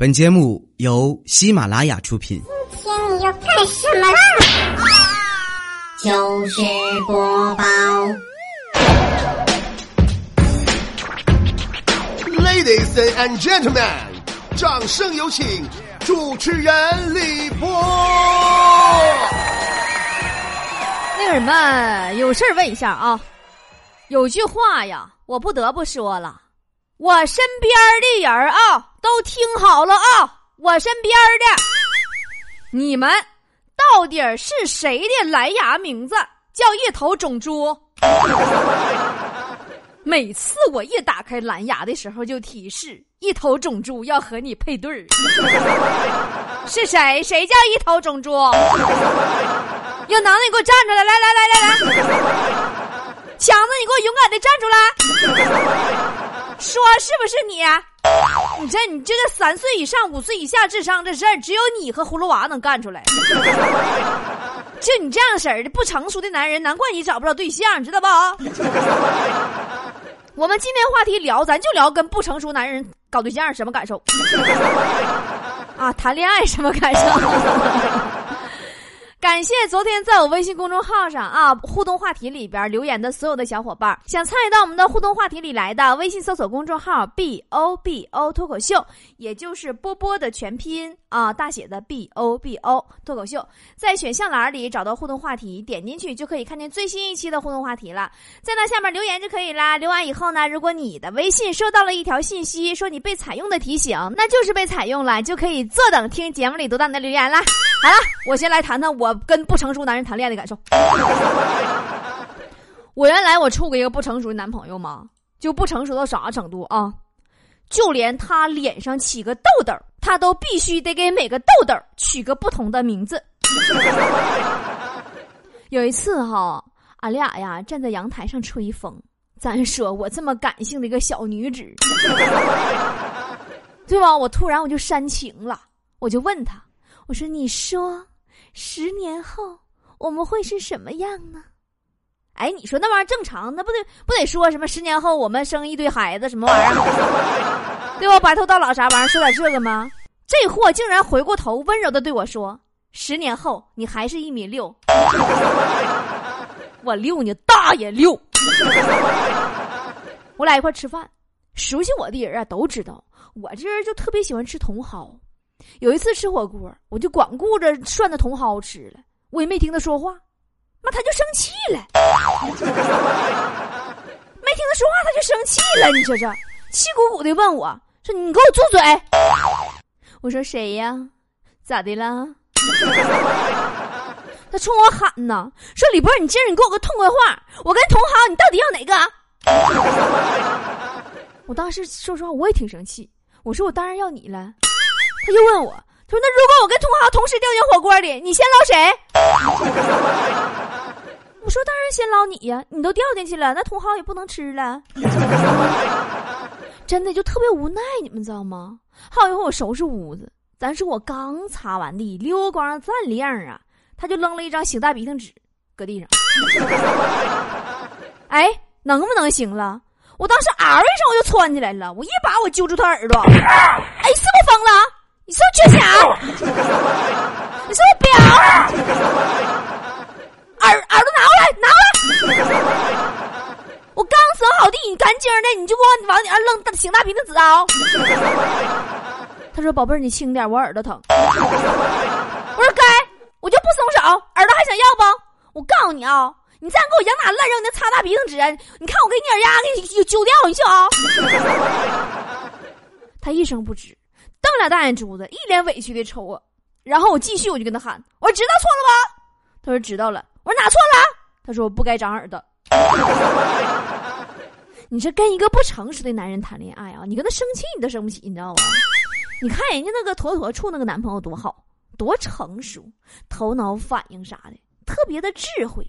本节目由喜马拉雅出品。今天你要干什么啦？就是播报，Ladies and gentlemen，掌声有请主持人李波。那个什么，有事儿问一下啊。有句话呀，我不得不说了，我身边的人啊，都听好了啊，我身边的你们到底是谁的蓝牙名字叫一头种猪？每次我一打开蓝牙的时候，就提示一头种猪要和你配对儿。是谁？谁叫一头种猪？有能耐你给我站出来！来来来来来，强子，你给我勇敢的站出来！说是不是你？你这你这个三岁以上、五岁以下智商这事儿，只有你和葫芦娃能干出来。就你这样式儿的不成熟的男人，难怪你找不着对象，知道不？我们今天话题聊，咱就聊跟不成熟男人搞对象什么感受 啊？谈恋爱什么感受？感谢昨天在我微信公众号上啊互动话题里边留言的所有的小伙伴，想参与到我们的互动话题里来的，微信搜索公众号 “b o b o” 脱口秀，也就是波波的全拼啊大写的 “b o b o” 脱口秀，在选项栏里找到互动话题，点进去就可以看见最新一期的互动话题了，在那下面留言就可以啦。留完以后呢，如果你的微信收到了一条信息，说你被采用的提醒，那就是被采用了，就可以坐等听节目里读到你的留言啦。好了，我先来谈谈我跟不成熟男人谈恋爱的感受。我原来我处过一个不成熟的男朋友嘛，就不成熟到啥程度啊？就连他脸上起个痘痘，他都必须得给每个痘痘取个不同的名字。有一次哈，俺俩呀站在阳台上吹风，咱说我这么感性的一个小女子，对吧？我突然我就煽情了，我就问他，我说：“你说，十年后我们会是什么样呢？”哎，你说那玩意儿正常，那不得不得说什么十年后我们生一堆孩子什么玩意儿，对吧？白头到老啥玩意儿，说点这个吗？这货竟然回过头温柔的对我说：“十年后你还是一米六。”我六呢，大爷六！我俩一块吃饭，熟悉我的人啊都知道，我这人就特别喜欢吃茼蒿。有一次吃火锅，我就光顾着涮那茼蒿吃了，我也没听他说话，妈他就生气了，没听他说话他就生气了，你说这气鼓鼓的问我说：“你给我住嘴！”我说：“谁呀？咋的了？” 他冲我喊呢，说：“李波，你今儿你给我个痛快话，我跟茼蒿你到底要哪个？” 我当时说实话我也挺生气，我说：“我当然要你了。”他又问我，他说：“那如果我跟同行同时掉进火锅里，你先捞谁？”我说：“当然先捞你呀，你都掉进去了，那同行也不能吃了。”真的就特别无奈，你们知道吗？好一会我收拾屋子，咱说我刚擦完地，溜光锃亮啊，他就扔了一张擤大鼻涕纸搁地上。哎，能不能行了？我当时嗷一声我就窜起来了，我一把我揪住他耳朵，哎，是不是疯了？你是不是缺钱？你是不是彪？耳耳朵拿过来，拿过来！我刚扫好地，你干净的，你就给我往你那扔擤大鼻子纸啊！他说：“宝贝儿，你轻点，我耳朵疼。”我说：“该，我就不松手，耳朵还想要不？我告诉你啊，你再给我扬哪乱扔的擦大鼻子纸，你看我给你耳压给你揪掉，你信啊？”他一声不吱，瞪俩大眼珠子，一脸委屈的瞅我。然后我继续，我就跟他喊：“我说知道错了吧？”他说：“知道了。”我说：“哪错了？”他说：“我不该长耳朵。”你这跟一个不成熟的男人谈恋爱啊，你跟他生气你都生不起，你知道吗？你看人家那个坨坨处那个男朋友多好，多成熟，头脑反应啥的特别的智慧，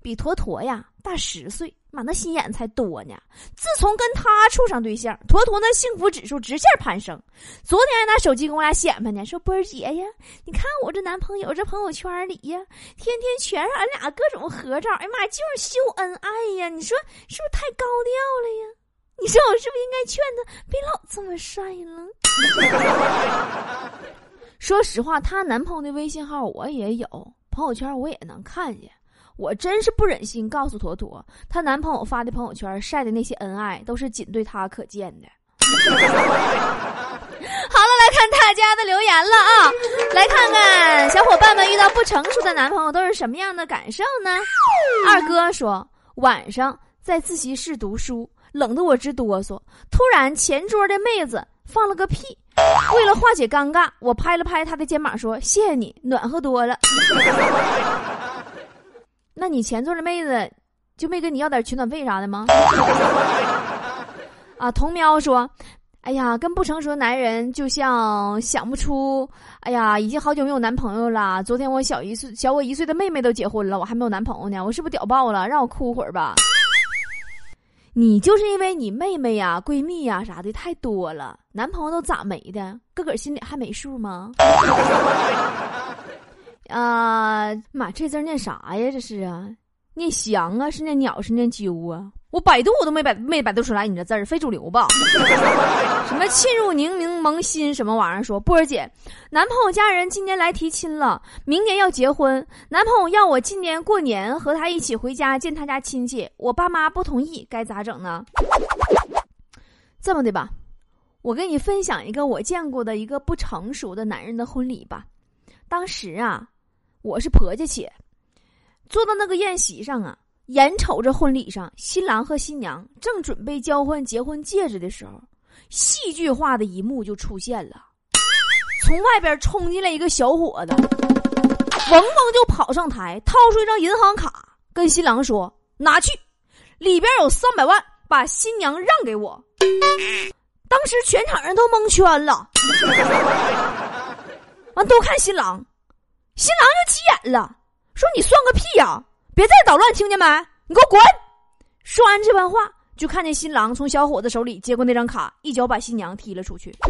比坨坨呀大十岁，妈那心眼才多呢。自从跟他处上对象，坨坨那幸福指数直线攀升。昨天还拿手机跟我俩显摆呢，说波儿姐呀，你看我这男朋友这朋友圈里呀，天天全是俺俩各种合照，哎呀妈呀，就是秀恩爱呀！你说是不是太高调了呀？你说我是不是应该劝他别老这么帅了？说实话，她男朋友的微信号我也有，朋友圈我也能看见。我真是不忍心告诉坨坨，她男朋友发的朋友圈晒的那些恩爱，都是仅对她可见的。好了，来看大家的留言了啊！来看看小伙伴们遇到不成熟的男朋友都是什么样的感受呢？二哥说，晚上在自习室读书，冷得我直哆嗦。突然前桌的妹子放了个屁，为了化解尴尬，我拍了拍她的肩膀说：“谢谢你，暖和多了。”那你前座的妹子就没跟你要点取暖费啥的吗？啊，童喵说：“哎呀，跟不成熟的男人就像想不出，哎呀，已经好久没有男朋友了。昨天我小一岁、小我一岁的妹妹都结婚了，我还没有男朋友呢，我是不是屌爆了？让我哭会儿吧。你就是因为你妹妹呀、闺蜜呀啥的太多了，男朋友都咋没的？个个儿心里还没数吗？” 啊妈，这字念啥呀？这是啊，念翔啊，是念鸟，是念鸠啊？我百度我都没百没百度出来，你这字儿非主流吧？什么沁入宁宁萌心什么玩意儿？说波儿姐，男朋友家人今年来提亲了，明年要结婚，男朋友要我今年过年和他一起回家见他家亲戚，我爸妈不同意，该咋整呢？这么的吧，我跟你分享一个我见过的一个不成熟的男人的婚礼吧。当时啊。我是婆家且坐到那个宴席上啊，眼瞅着婚礼上新郎和新娘正准备交换结婚戒指的时候，戏剧化的一幕就出现了。从外边冲进来一个小伙子，嗡嗡就跑上台，掏出一张银行卡，跟新郎说：“拿去，里边有三百万，把新娘让给我。”当时全场人都蒙圈了，完都看新郎。新郎就急眼了，说：“你算个屁呀！别再捣乱，听见没？你给我滚！”说完这番话，就看见新郎从小伙子手里接过那张卡，一脚把新娘踢了出去。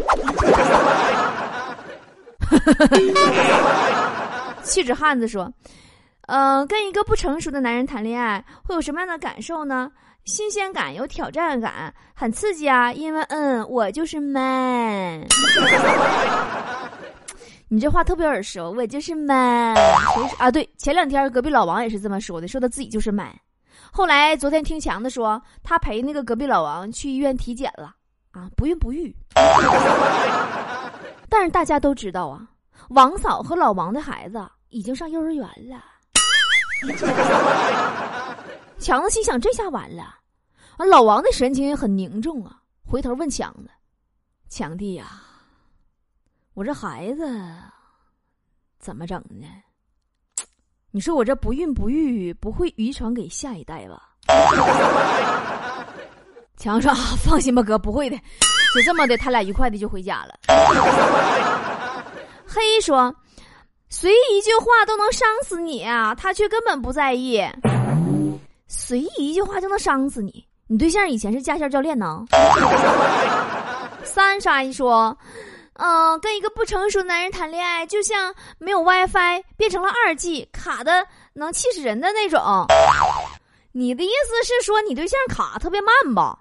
气质汉子说：“呃，跟一个不成熟的男人谈恋爱会有什么样的感受呢？新鲜感，有挑战感，很刺激啊！因为，嗯，我就是 man。”你这话特别耳熟，我就是 man 啊！对，前两天隔壁老王也是这么说的，说他自己就是妈。后来昨天听强子说，他陪那个隔壁老王去医院体检了，啊，不孕不育。但是大家都知道啊，王嫂和老王的孩子已经上幼儿园了。强子心想，这下完了。啊，老王的神情也很凝重啊，回头问强子：“强弟呀。”我这孩子怎么整呢？你说我这不孕不育不会遗传给下一代吧？强说：“放心吧，哥，不会的。”就这么的，他俩愉快的就回家了。黑说：“随意一句话都能伤死你啊！”他却根本不在意。随意一句话就能伤死你？你对象以前是驾校教练呢？三傻一说。嗯，跟一个不成熟的男人谈恋爱，就像没有 WiFi 变成了二 G，卡的能气死人的那种。你的意思是说你对象卡特别慢吧？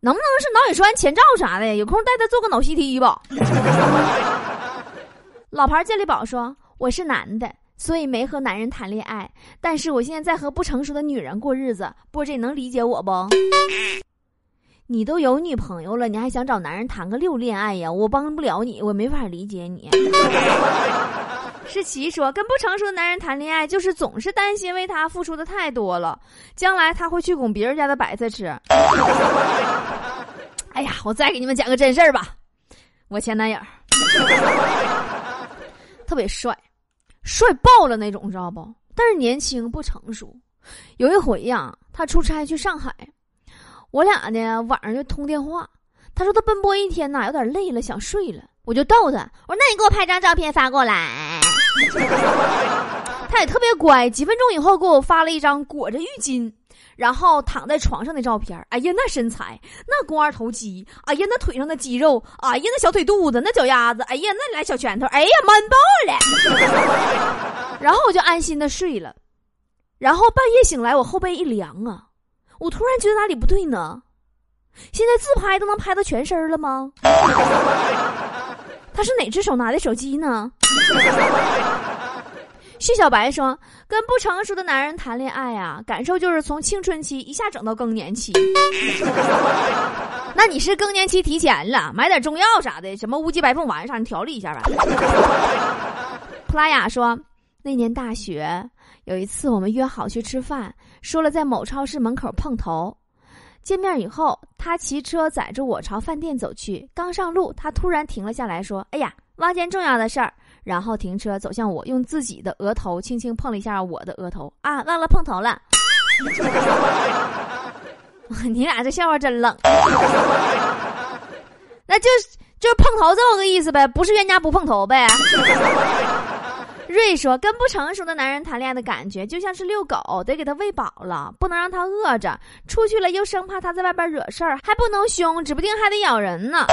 能不能是脑血栓前兆啥的？有空带他做个脑 CT 吧。老牌健力宝说：“我是男的，所以没和男人谈恋爱，但是我现在在和不成熟的女人过日子。波姐能理解我不？”你都有女朋友了，你还想找男人谈个六恋爱呀？我帮不了你，我没法理解你。世奇说，跟不成熟的男人谈恋爱，就是总是担心为他付出的太多了，将来他会去拱别人家的白菜吃。哎呀，我再给你们讲个真事儿吧。我前男友 特别帅，帅爆了那种，知道不？但是年轻不成熟。有一回呀，他出差去上海。我俩呢晚上就通电话，他说他奔波一天呐，有点累了，想睡了。我就逗他，我说那你给我拍张照片发过来。他也特别乖，几分钟以后给我发了一张裹着浴巾，然后躺在床上的照片。哎呀，那身材，那肱二头肌，哎呀，那腿上的肌肉，哎呀，那小腿肚子，那脚丫子，哎呀，那俩小拳头，哎呀，man 爆了。然后我就安心的睡了，然后半夜醒来，我后背一凉啊。我突然觉得哪里不对呢？现在自拍都能拍到全身了吗？他是哪只手拿的手机呢？徐小白说：“跟不成熟的男人谈恋爱呀，感受就是从青春期一下整到更年期。那你是更年期提前了，买点中药啥的，什么乌鸡白凤丸啥你调理一下吧。”普拉雅说：“那年大学有一次，我们约好去吃饭，说了在某超市门口碰头。见面以后，他骑车载着我朝饭店走去。刚上路，他突然停了下来，说：‘哎呀，忘件重要的事儿。’然后停车走向我，用自己的额头轻轻碰了一下我的额头。啊，忘了碰头了。你俩这笑话真冷。那就就是碰头这么个意思呗，不是冤家不碰头呗。”瑞说：“跟不成熟的男人谈恋爱的感觉，就像是遛狗，得给他喂饱了，不能让他饿着。出去了又生怕他在外边惹事儿，还不能凶，指不定还得咬人呢。”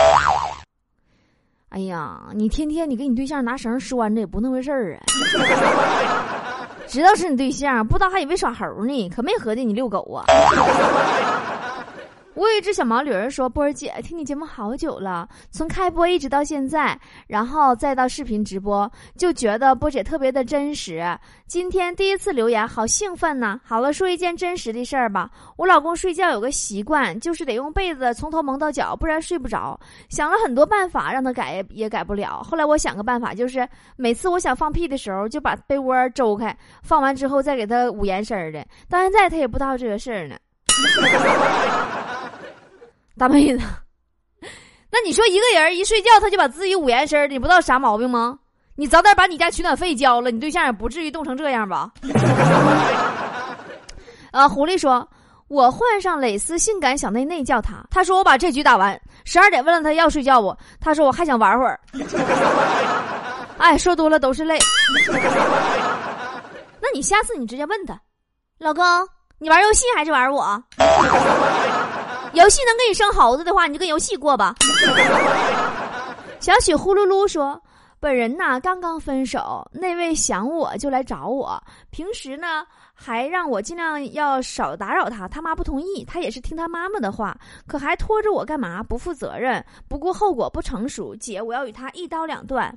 哎呀，你天天你给你对象拿绳拴着也不那回事儿啊！知道是你对象，不知道还以为耍猴呢，可没合计你遛狗啊。我有一只小毛驴儿说：“波儿姐，听你节目好久了，从开播一直到现在，然后再到视频直播，就觉得波姐特别的真实。今天第一次留言，好兴奋呢！好了，说一件真实的事儿吧。我老公睡觉有个习惯，就是得用被子从头蒙到脚，不然睡不着。想了很多办法让他改，也改不了。后来我想个办法，就是每次我想放屁的时候，就把被窝周开，放完之后再给他捂严实的。到现在他也不知道这个事儿呢。”大妹子，那你说一个人一睡觉他就把自己捂严身你不知道啥毛病吗？你早点把你家取暖费交了，你对象也不至于冻成这样吧？呃，狐狸说：“我换上蕾丝性感小内内叫他，他说我把这局打完，十二点问了他要睡觉不？他说我还想玩会儿。哎，说多了都是泪。那你下次你直接问他，老公，你玩游戏还是玩我？”游戏能给你生猴子的话，你就跟游戏过吧。小雪呼噜噜说：“本人呐刚刚分手，那位想我就来找我，平时呢还让我尽量要少打扰他，他妈不同意，他也是听他妈妈的话，可还拖着我干嘛？不负责任，不顾后果，不成熟。姐，我要与他一刀两断。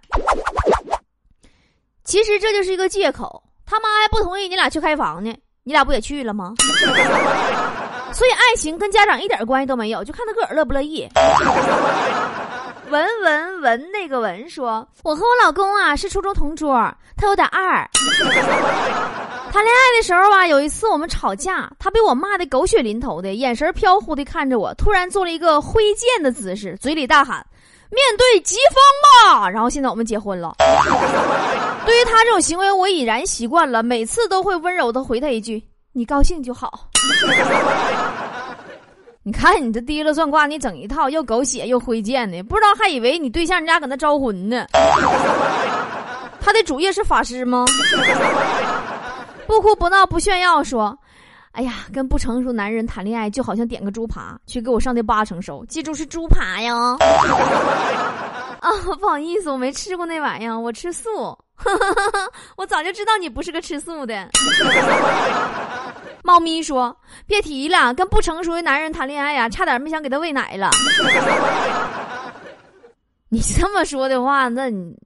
其实这就是一个借口，他妈还不同意你俩去开房呢，你俩不也去了吗？”所以爱情跟家长一点关系都没有，就看他个儿乐不乐意。文文文那个文说：“我和我老公啊是初中同桌，他有点二。谈恋爱的时候吧，有一次我们吵架，他被我骂的狗血淋头的，眼神飘忽的看着我，突然做了一个挥剑的姿势，嘴里大喊：‘面对疾风吧！’然后现在我们结婚了。对于他这种行为，我已然习惯了，每次都会温柔的回他一句。”你高兴就好。你看你这提了算卦，你整一套又狗血又挥剑的，不知道还以为你对象家搁那招魂呢。他的主业是法师吗？不哭不闹不炫耀，说：“哎呀，跟不成熟男人谈恋爱就好像点个猪扒去给我上的八成熟，记住是猪扒呀。”啊，不好意思，我没吃过那玩意儿，我吃素。我早就知道你不是个吃素的。猫咪说：“别提了，跟不成熟的男人谈恋爱呀，差点没想给他喂奶了。”你这么说的话，那你，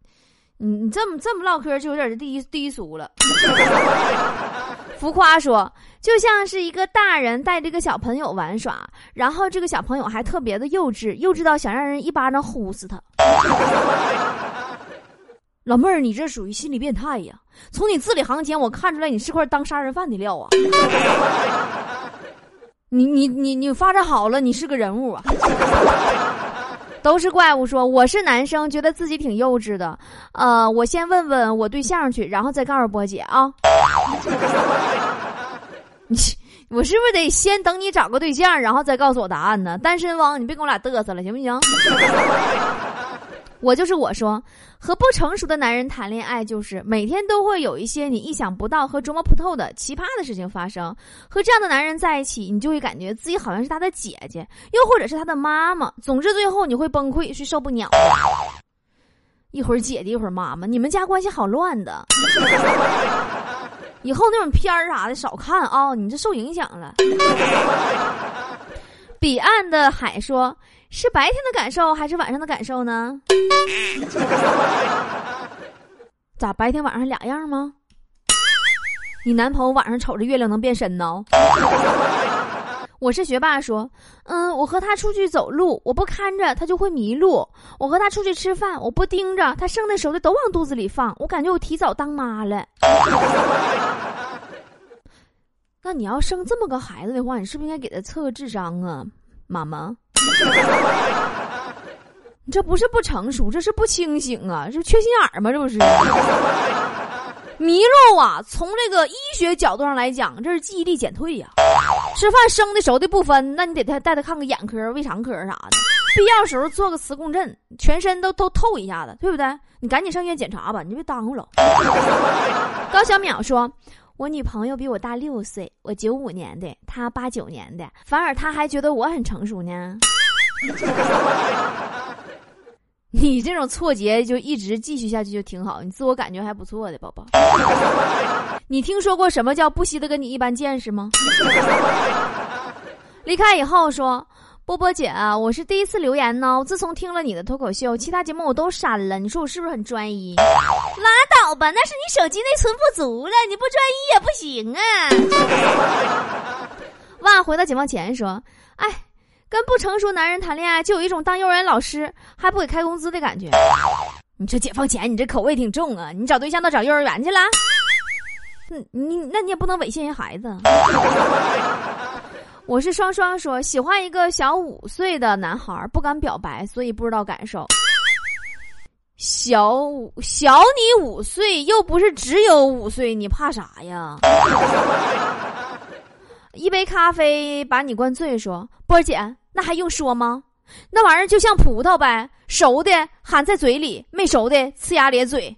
你你这么这么唠嗑就有点低低俗了。浮夸说：“就像是一个大人带着一个小朋友玩耍，然后这个小朋友还特别的幼稚，幼稚到想让人一巴掌呼死他。”老妹儿，你这属于心理变态呀！从你字里行间，我看出来你是块当杀人犯的料啊！你你你你发展好了，你是个人物啊！都是怪物说我是男生，觉得自己挺幼稚的。呃，我先问问我对象去，然后再告诉波姐啊。你我是不是得先等你找个对象，然后再告诉我答案呢？单身汪，你别跟我俩嘚瑟了，行不行？我就是我说，和不成熟的男人谈恋爱，就是每天都会有一些你意想不到和琢磨不透的奇葩的事情发生。和这样的男人在一起，你就会感觉自己好像是他的姐姐，又或者是他的妈妈。总之，最后你会崩溃，是受不了。一会儿姐姐，一会儿妈妈，你们家关系好乱的。以后那种片儿啥的少看啊，你这受影响了。彼岸的海说。是白天的感受还是晚上的感受呢？咋白天晚上俩样吗？你男朋友晚上瞅着月亮能变身呢？我是学霸说，嗯，我和他出去走路，我不看着他就会迷路；我和他出去吃饭，我不盯着他剩的熟的都往肚子里放。我感觉我提早当妈了。那你要生这么个孩子的话，你是不是应该给他测个智商啊，妈妈？你 这不是不成熟，这是不清醒啊！这缺心眼儿吗？这不是？迷路啊！从这个医学角度上来讲，这是记忆力减退呀。吃饭生的熟的不分，那你得带带他看个眼科、胃肠科啥的，必要时候做个磁共振，全身都都透一下子，对不对？你赶紧上医院检查吧，你别耽误了。高小淼说：“我女朋友比我大六岁，我九五年的，她八九年的，反而她还觉得我很成熟呢。”你这种错觉就一直继续下去就挺好，你自我感觉还不错的宝宝。你听说过什么叫不惜的跟你一般见识吗？离开以后说，波波姐，啊我是第一次留言呢。自从听了你的脱口秀，其他节目我都删了。你说我是不是很专一？拉倒吧，那是你手机内存不足了，你不专一也不行啊。哇，回到解放前说，哎。跟不成熟男人谈恋爱，就有一种当幼儿园老师还不给开工资的感觉。你说解放前，你这口味挺重啊！你找对象都找幼儿园去了？嗯，你那你也不能猥亵人孩子。我是双双说喜欢一个小五岁的男孩，不敢表白，所以不知道感受。小五小你五岁，又不是只有五岁，你怕啥呀？一杯咖啡把你灌醉，说波儿姐，那还用说吗？那玩意儿就像葡萄呗，熟的含在嘴里，没熟的呲牙咧嘴。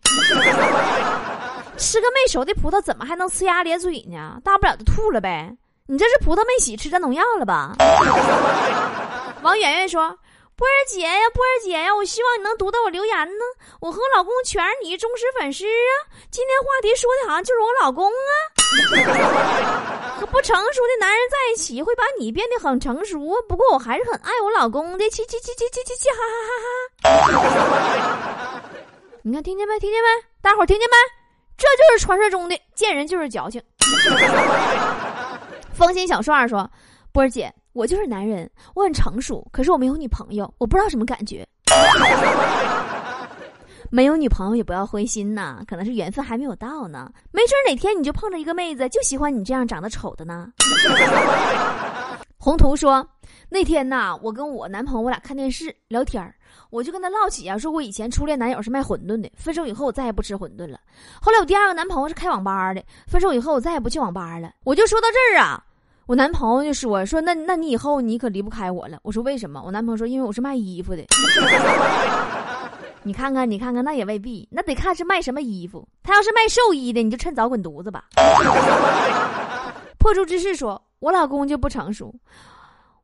吃个没熟的葡萄，怎么还能呲牙咧嘴呢？大不了就吐了呗。你这是葡萄没洗，吃点农药了吧？王媛媛说。波儿姐呀，波儿姐呀，我希望你能读到我留言呢。我和我老公全是你忠实粉丝啊。今天话题说的好像就是我老公啊。和不成熟的男人在一起会把你变得很成熟。不过我还是很爱我老公的。气气气气气气气，哈哈哈哈！你看，听见没？听见没？大伙儿听见没？这就是传说中的见人就是矫情。风心小帅说：“波儿姐。”我就是男人，我很成熟，可是我没有女朋友，我不知道什么感觉。没有女朋友也不要灰心呐，可能是缘分还没有到呢，没准哪天你就碰着一个妹子，就喜欢你这样长得丑的呢。宏图说，那天呐，我跟我男朋友我俩看电视聊天儿我就跟他唠起啊，说我以前初恋男友是卖馄饨的，分手以后我再也不吃馄饨了。后来我第二个男朋友是开网吧的，分手以后我再也不去网吧了。我就说到这儿啊。我男朋友就说：“说那那你以后你可离不开我了。”我说：“为什么？”我男朋友说：“因为我是卖衣服的。”你看看，你看看，那也未必，那得看是卖什么衣服。他要是卖寿衣的，你就趁早滚犊子吧。破竹之士说：“我老公就不成熟。”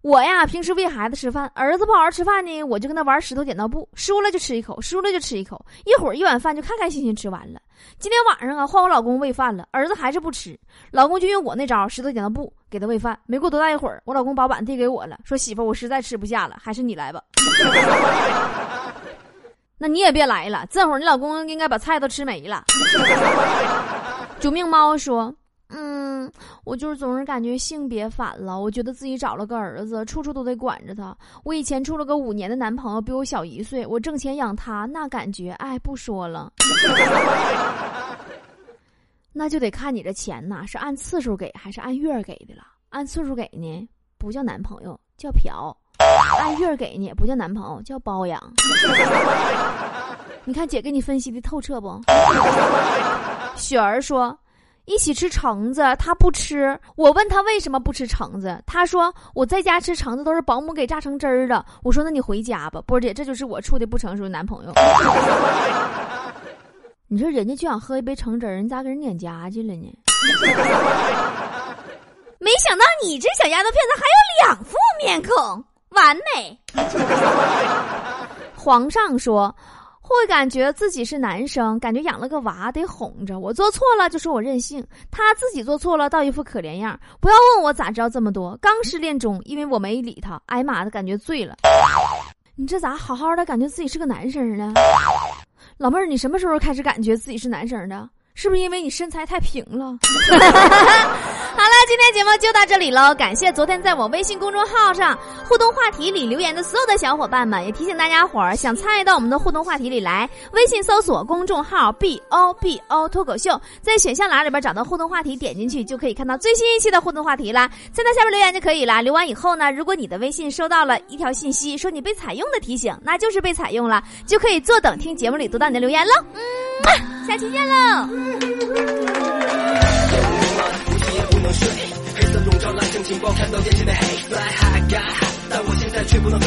我呀，平时喂孩子吃饭，儿子不好好吃饭呢，我就跟他玩石头剪刀布，输了就吃一口，输了就吃一口，一会儿一碗饭就开开心心吃完了。今天晚上啊，换我老公喂饭了，儿子还是不吃，老公就用我那招石头剪刀布给他喂饭。没过多大一会儿，我老公把碗递给我了，说媳妇，我实在吃不下了，还是你来吧。那你也别来了，这会儿你老公应该把菜都吃没了。救命猫说。嗯，我就是总是感觉性别反了。我觉得自己找了个儿子，处处都得管着他。我以前处了个五年的男朋友，比我小一岁，我挣钱养他，那感觉，哎，不说了。那就得看你这钱呐，是按次数给还是按月给的了。按次数给呢，不叫男朋友，叫嫖；按月给呢，不叫男朋友，叫包养。你看姐给你分析的透彻不？雪儿说。一起吃橙子，他不吃。我问他为什么不吃橙子，他说我在家吃橙子都是保姆给榨成汁儿的。我说那你回家吧，波姐，这就是我处的不成熟男朋友。你说人家就想喝一杯橙汁儿，你咋给人撵家去了呢？没想到你这小丫头片子还有两副面孔，完美。皇上说。会感觉自己是男生，感觉养了个娃得哄着。我做错了就说我任性，他自己做错了倒一副可怜样。不要问我咋知道这么多，刚失恋中，因为我没理他。挨骂的，感觉醉了。你这咋好好的感觉自己是个男生呢？老妹儿，你什么时候开始感觉自己是男生的？是不是因为你身材太平了？好了，今天节目就到这里喽！感谢昨天在我微信公众号上互动话题里留言的所有的小伙伴们，也提醒大家伙儿想参与到我们的互动话题里来，微信搜索公众号 “b o b o” 脱口秀，在选项栏里边找到互动话题，点进去就可以看到最新一期的互动话题啦。在那下面留言就可以了。留完以后呢，如果你的微信收到了一条信息，说你被采用的提醒，那就是被采用了，就可以坐等听节目里读到你的留言喽。嗯，下期见喽！睡黑色笼罩蓝天情报，看到眼前的黑，fly high got 但我现在却不能飞。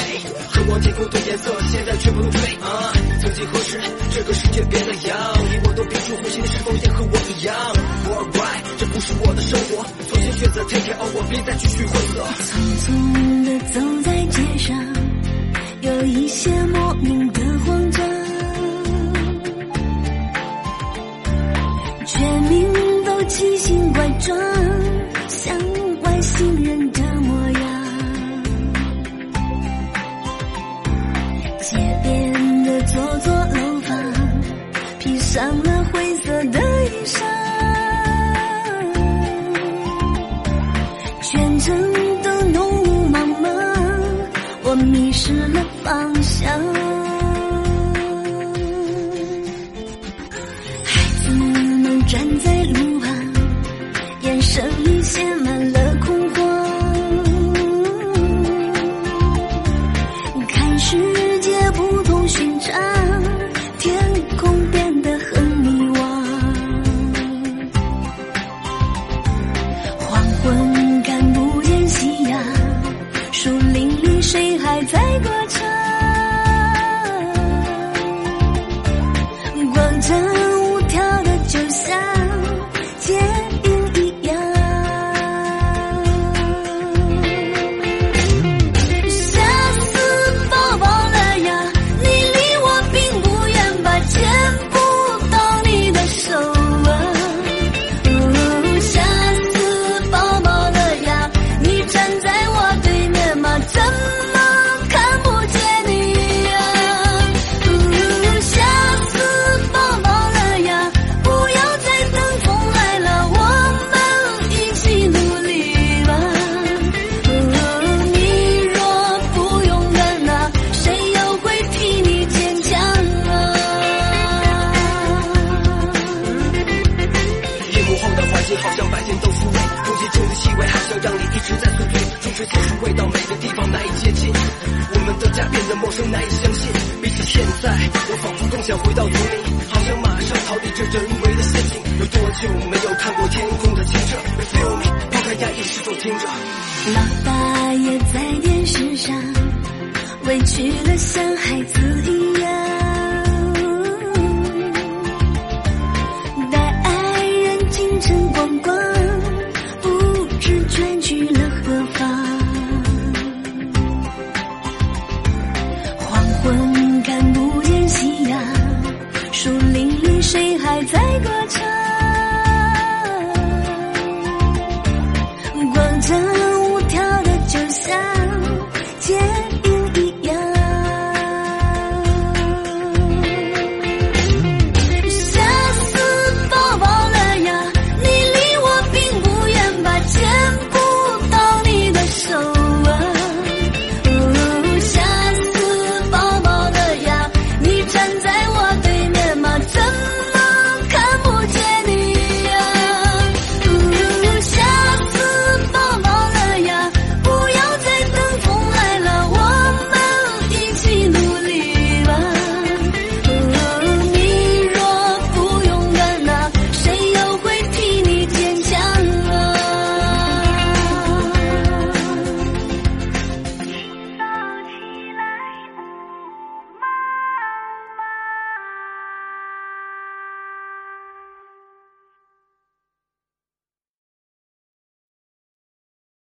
渴望天空的颜色，现在却不能追。啊，曾几何时，这个世界变了样，你我都屏住呼吸，是否也和我一样？Worldwide，这不是我的生活，索性选择 take it all，我别再继续混色。匆匆的走在街上，有一些莫名的慌张，全民都奇形怪状。家变得陌生，难以相信。比起现在，我仿佛更想回到丛林，好想马上逃离这人为的陷阱。有多久没有看过天空的清澈？Feel me，抛开压抑，是否听着？